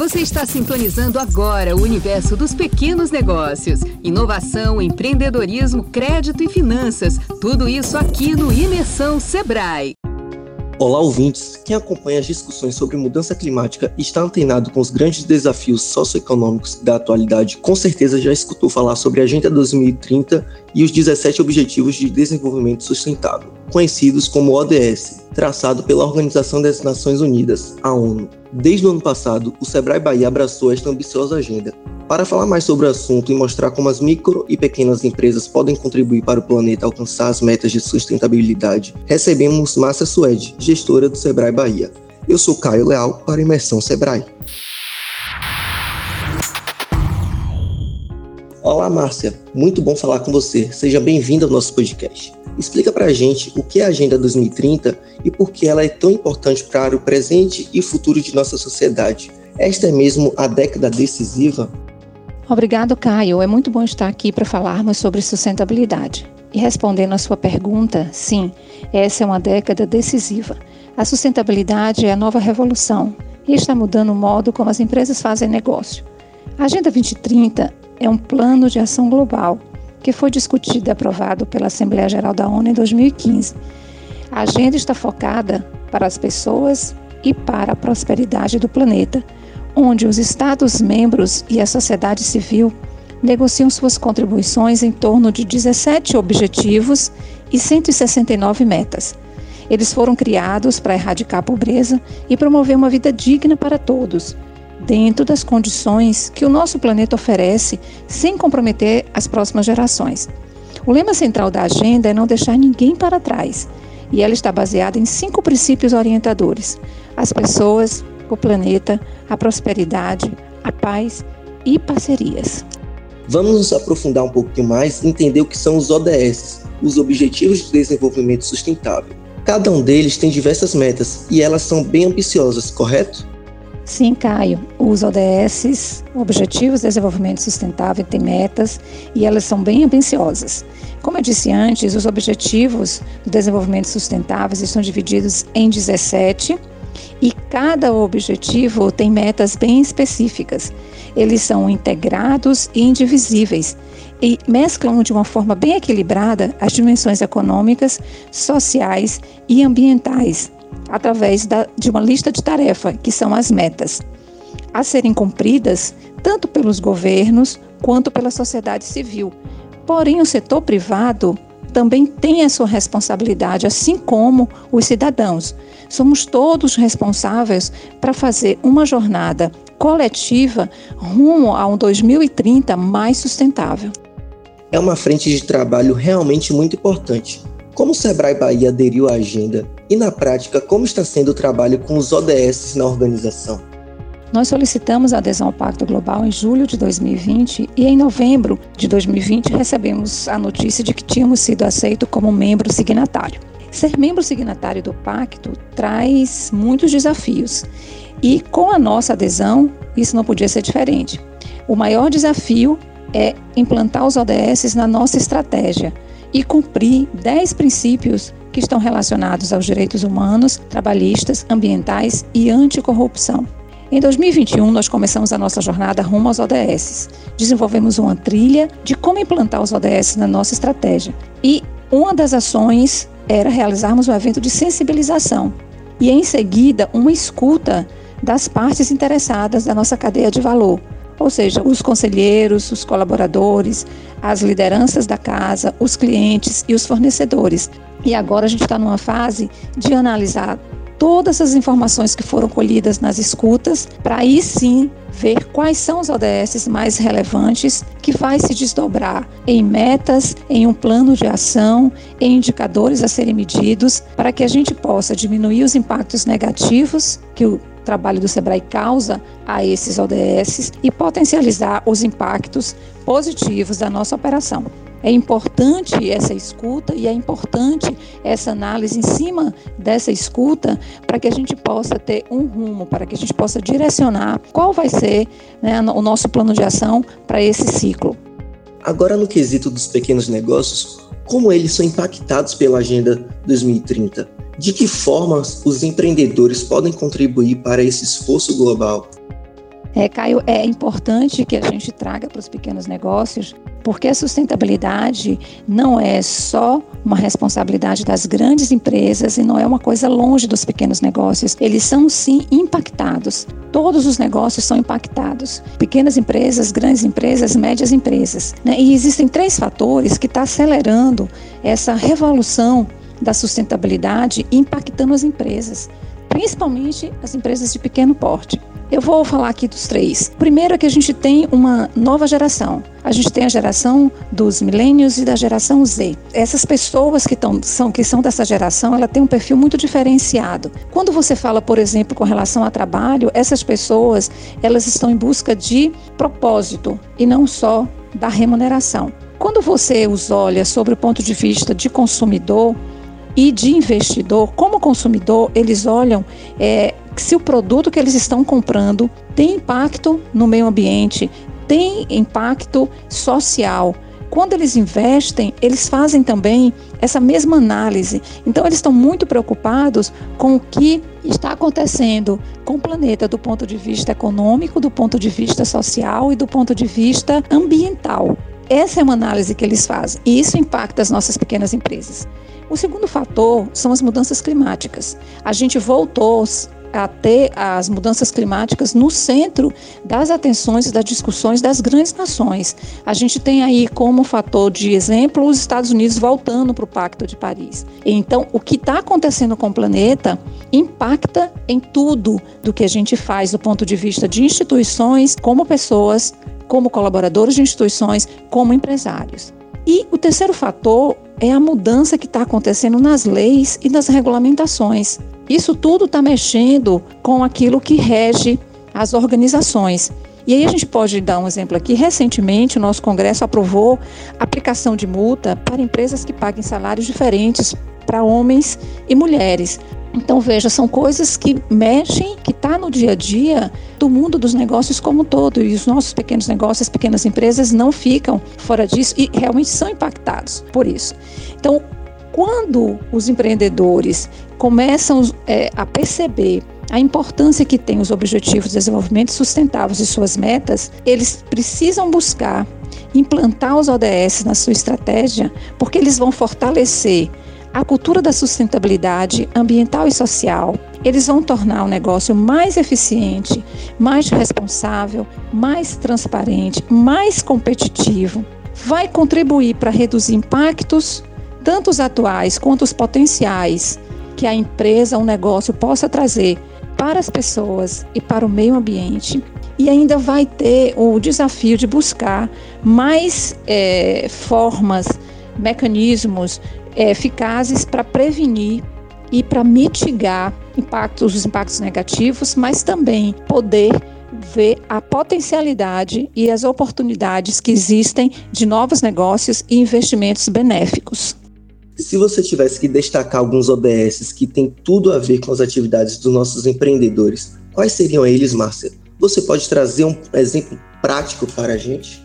Você está sintonizando agora o universo dos pequenos negócios. Inovação, empreendedorismo, crédito e finanças. Tudo isso aqui no Imersão Sebrae. Olá, ouvintes! Quem acompanha as discussões sobre mudança climática e está antenado com os grandes desafios socioeconômicos da atualidade, com certeza já escutou falar sobre a Agenda 2030 e os 17 Objetivos de Desenvolvimento Sustentável, conhecidos como ODS, traçado pela Organização das Nações Unidas, a ONU. Desde o ano passado, o Sebrae Bahia abraçou esta ambiciosa agenda. Para falar mais sobre o assunto e mostrar como as micro e pequenas empresas podem contribuir para o planeta alcançar as metas de sustentabilidade, recebemos Márcia Suede, gestora do Sebrae Bahia. Eu sou Caio Leal para Imersão Sebrae. Olá, Márcia. Muito bom falar com você. Seja bem-vinda ao nosso podcast. Explica para a gente o que é a Agenda 2030 e por que ela é tão importante para o presente e futuro de nossa sociedade. Esta é mesmo a década decisiva? Obrigado, Caio. É muito bom estar aqui para falarmos sobre sustentabilidade. E respondendo à sua pergunta, sim, essa é uma década decisiva. A sustentabilidade é a nova revolução e está mudando o modo como as empresas fazem negócio. A Agenda 2030 é um plano de ação global que foi discutido e aprovado pela Assembleia Geral da ONU em 2015. A agenda está focada para as pessoas e para a prosperidade do planeta, onde os Estados-membros e a sociedade civil negociam suas contribuições em torno de 17 objetivos e 169 metas. Eles foram criados para erradicar a pobreza e promover uma vida digna para todos, dentro das condições que o nosso planeta oferece, sem comprometer as próximas gerações. O lema central da agenda é não deixar ninguém para trás, e ela está baseada em cinco princípios orientadores: as pessoas, o planeta, a prosperidade, a paz e parcerias. Vamos nos aprofundar um pouquinho mais e entender o que são os ODS, os Objetivos de Desenvolvimento Sustentável. Cada um deles tem diversas metas e elas são bem ambiciosas, correto? Sim, Caio. Os ODS, Objetivos de Desenvolvimento Sustentável, têm metas e elas são bem ambiciosas. Como eu disse antes, os Objetivos do Desenvolvimento Sustentável estão divididos em 17 e cada objetivo tem metas bem específicas. Eles são integrados e indivisíveis e mesclam de uma forma bem equilibrada as dimensões econômicas, sociais e ambientais através da, de uma lista de tarefa, que são as metas, a serem cumpridas tanto pelos governos quanto pela sociedade civil. Porém, o setor privado também tem a sua responsabilidade, assim como os cidadãos. Somos todos responsáveis para fazer uma jornada coletiva rumo a um 2030 mais sustentável. É uma frente de trabalho realmente muito importante. Como o Sebrae Bahia aderiu à agenda e, na prática, como está sendo o trabalho com os ODS na organização? Nós solicitamos a adesão ao Pacto Global em julho de 2020 e em novembro de 2020 recebemos a notícia de que tínhamos sido aceito como membro signatário. Ser membro signatário do pacto traz muitos desafios e com a nossa adesão isso não podia ser diferente. O maior desafio é implantar os ODS na nossa estratégia, e cumprir 10 princípios que estão relacionados aos direitos humanos, trabalhistas, ambientais e anticorrupção. Em 2021, nós começamos a nossa jornada rumo aos ODS. Desenvolvemos uma trilha de como implantar os ODS na nossa estratégia. E uma das ações era realizarmos um evento de sensibilização e, em seguida, uma escuta das partes interessadas da nossa cadeia de valor, ou seja, os conselheiros, os colaboradores, as lideranças da casa, os clientes e os fornecedores. E agora a gente está numa fase de analisar todas as informações que foram colhidas nas escutas, para aí sim ver quais são os ODS mais relevantes que vai se desdobrar em metas, em um plano de ação, em indicadores a serem medidos, para que a gente possa diminuir os impactos negativos que o trabalho do Sebrae causa a esses ODS e potencializar os impactos positivos da nossa operação. É importante essa escuta e é importante essa análise em cima dessa escuta para que a gente possa ter um rumo, para que a gente possa direcionar qual vai ser né, o nosso plano de ação para esse ciclo. Agora, no quesito dos pequenos negócios, como eles são impactados pela Agenda 2030? De que forma os empreendedores podem contribuir para esse esforço global? É, Caio, é importante que a gente traga para os pequenos negócios, porque a sustentabilidade não é só uma responsabilidade das grandes empresas e não é uma coisa longe dos pequenos negócios. Eles são sim impactados. Todos os negócios são impactados. Pequenas empresas, grandes empresas, médias empresas. Né? E existem três fatores que estão tá acelerando essa revolução da sustentabilidade impactando as empresas, principalmente as empresas de pequeno porte. Eu vou falar aqui dos três. Primeiro é que a gente tem uma nova geração. A gente tem a geração dos milênios e da geração Z. Essas pessoas que, tão, são, que são dessa geração, ela tem um perfil muito diferenciado. Quando você fala, por exemplo, com relação a trabalho, essas pessoas, elas estão em busca de propósito e não só da remuneração. Quando você os olha sobre o ponto de vista de consumidor, e de investidor, como consumidor, eles olham é, se o produto que eles estão comprando tem impacto no meio ambiente, tem impacto social. Quando eles investem, eles fazem também essa mesma análise. Então, eles estão muito preocupados com o que está acontecendo com o planeta do ponto de vista econômico, do ponto de vista social e do ponto de vista ambiental. Essa é uma análise que eles fazem e isso impacta as nossas pequenas empresas. O segundo fator são as mudanças climáticas. A gente voltou a ter as mudanças climáticas no centro das atenções e das discussões das grandes nações. A gente tem aí como fator de exemplo os Estados Unidos voltando para o Pacto de Paris. Então, o que está acontecendo com o planeta impacta em tudo do que a gente faz do ponto de vista de instituições, como pessoas, como colaboradores de instituições, como empresários. E o terceiro fator é a mudança que está acontecendo nas leis e nas regulamentações. Isso tudo está mexendo com aquilo que rege as organizações. E aí a gente pode dar um exemplo aqui. Recentemente, o nosso Congresso aprovou aplicação de multa para empresas que paguem salários diferentes para homens e mulheres. Então, veja, são coisas que mexem, que está no dia a dia do mundo dos negócios como um todo. E os nossos pequenos negócios, as pequenas empresas não ficam fora disso e realmente são impactados por isso. Então, quando os empreendedores começam é, a perceber a importância que tem os Objetivos de Desenvolvimento Sustentáveis e suas metas, eles precisam buscar implantar os ODS na sua estratégia, porque eles vão fortalecer a cultura da sustentabilidade ambiental e social, eles vão tornar o negócio mais eficiente, mais responsável, mais transparente, mais competitivo. Vai contribuir para reduzir impactos, tanto os atuais quanto os potenciais, que a empresa, o negócio possa trazer para as pessoas e para o meio ambiente. E ainda vai ter o desafio de buscar mais é, formas, mecanismos eficazes para prevenir e para mitigar impactos, os impactos negativos, mas também poder ver a potencialidade e as oportunidades que existem de novos negócios e investimentos benéficos. Se você tivesse que destacar alguns ODS que têm tudo a ver com as atividades dos nossos empreendedores, quais seriam eles, Márcia? Você pode trazer um exemplo prático para a gente?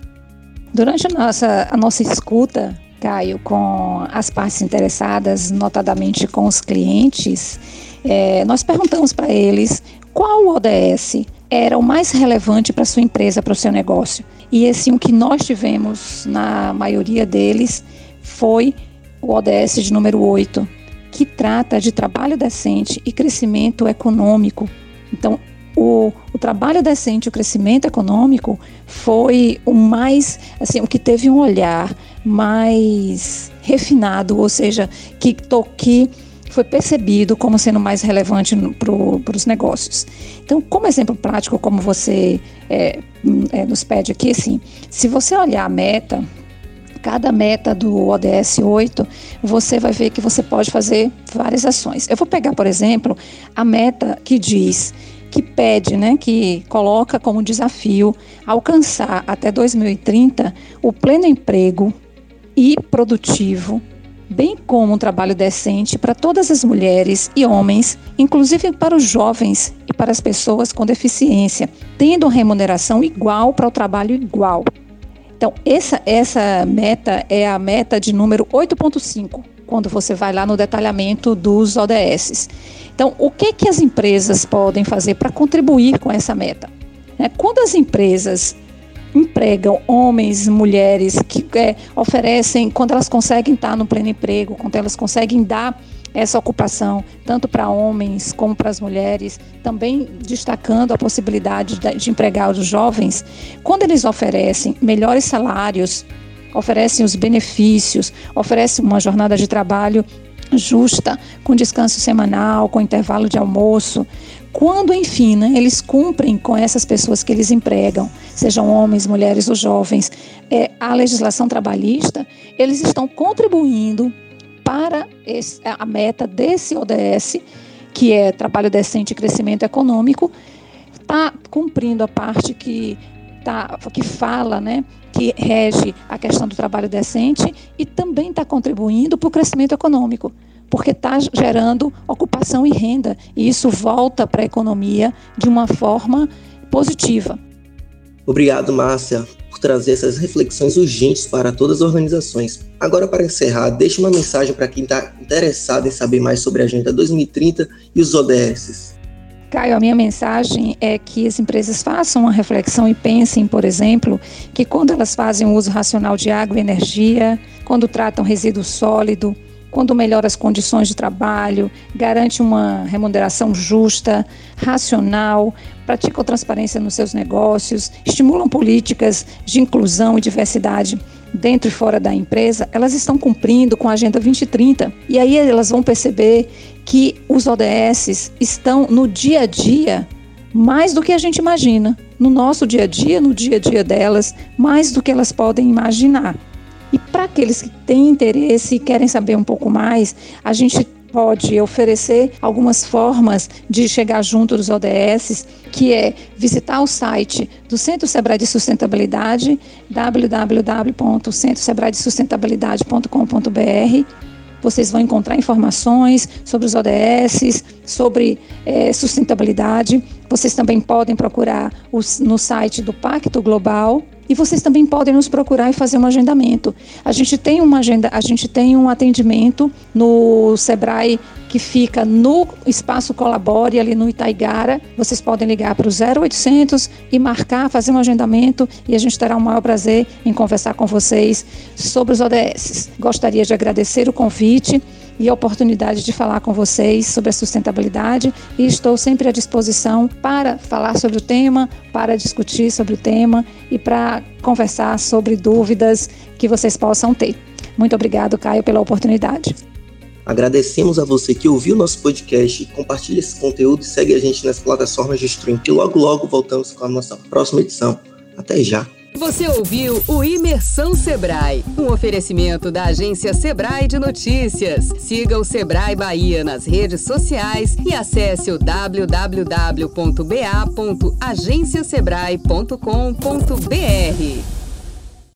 Durante a nossa, a nossa escuta Caio, com as partes interessadas, notadamente com os clientes, é, nós perguntamos para eles qual ODS era o mais relevante para sua empresa, para o seu negócio. E assim, o que nós tivemos na maioria deles foi o ODS de número 8, que trata de trabalho decente e crescimento econômico. Então, o, o trabalho decente e o crescimento econômico foi o mais, assim, o que teve um olhar mais refinado, ou seja, que, que foi percebido como sendo mais relevante para os negócios. Então, como exemplo prático, como você é, é, nos pede aqui, assim, se você olhar a meta, cada meta do ODS 8, você vai ver que você pode fazer várias ações. Eu vou pegar, por exemplo, a meta que diz que pede, né, que coloca como desafio alcançar até 2030 o pleno emprego e produtivo, bem como um trabalho decente para todas as mulheres e homens, inclusive para os jovens e para as pessoas com deficiência, tendo remuneração igual para o trabalho igual. Então, essa, essa meta é a meta de número 8.5, quando você vai lá no detalhamento dos ODS. Então, o que, que as empresas podem fazer para contribuir com essa meta? Né? Quando as empresas empregam homens, mulheres que é, oferecem, quando elas conseguem estar no pleno emprego, quando elas conseguem dar essa ocupação, tanto para homens como para as mulheres, também destacando a possibilidade de, de empregar os jovens, quando eles oferecem melhores salários, oferecem os benefícios, oferecem uma jornada de trabalho justa, com descanso semanal, com intervalo de almoço, quando, enfim, né, eles cumprem com essas pessoas que eles empregam, sejam homens, mulheres ou jovens, é, a legislação trabalhista, eles estão contribuindo para esse, a meta desse ODS, que é trabalho decente e crescimento econômico, está cumprindo a parte que, tá, que fala, né, que rege a questão do trabalho decente e também está contribuindo para o crescimento econômico, porque está gerando ocupação e renda, e isso volta para a economia de uma forma positiva. Obrigado, Márcia por trazer essas reflexões urgentes para todas as organizações. Agora, para encerrar, deixe uma mensagem para quem está interessado em saber mais sobre a Agenda 2030 e os ODS. Caio, a minha mensagem é que as empresas façam uma reflexão e pensem, por exemplo, que quando elas fazem o uso racional de água e energia, quando tratam resíduo sólido, quando melhora as condições de trabalho, garante uma remuneração justa, racional, praticam transparência nos seus negócios, estimulam políticas de inclusão e diversidade dentro e fora da empresa, elas estão cumprindo com a Agenda 2030. E aí elas vão perceber que os ODS estão no dia a dia mais do que a gente imagina. No nosso dia a dia, no dia a dia delas, mais do que elas podem imaginar. E para aqueles que têm interesse e querem saber um pouco mais, a gente pode oferecer algumas formas de chegar junto dos ODS, que é visitar o site do Centro Sebrae de Sustentabilidade, www.centrosebraedesustentabilidade.com.br. Vocês vão encontrar informações sobre os ODS, sobre é, sustentabilidade. Vocês também podem procurar os, no site do Pacto Global, e vocês também podem nos procurar e fazer um agendamento. A gente tem uma agenda, a gente tem um atendimento no Sebrae que fica no espaço Colabore ali no Itaigara. Vocês podem ligar para o 0800 e marcar, fazer um agendamento e a gente terá o maior prazer em conversar com vocês sobre os ODS. Gostaria de agradecer o convite e a oportunidade de falar com vocês sobre a sustentabilidade e estou sempre à disposição para falar sobre o tema, para discutir sobre o tema e para conversar sobre dúvidas que vocês possam ter. Muito obrigado, Caio, pela oportunidade. Agradecemos a você que ouviu nosso podcast, compartilha esse conteúdo e segue a gente nas plataformas de streaming, que logo logo voltamos com a nossa próxima edição. Até já! Você ouviu o Imersão Sebrae, um oferecimento da agência Sebrae de Notícias. Siga o Sebrae Bahia nas redes sociais e acesse o www.ba.agenciasebrae.com.br.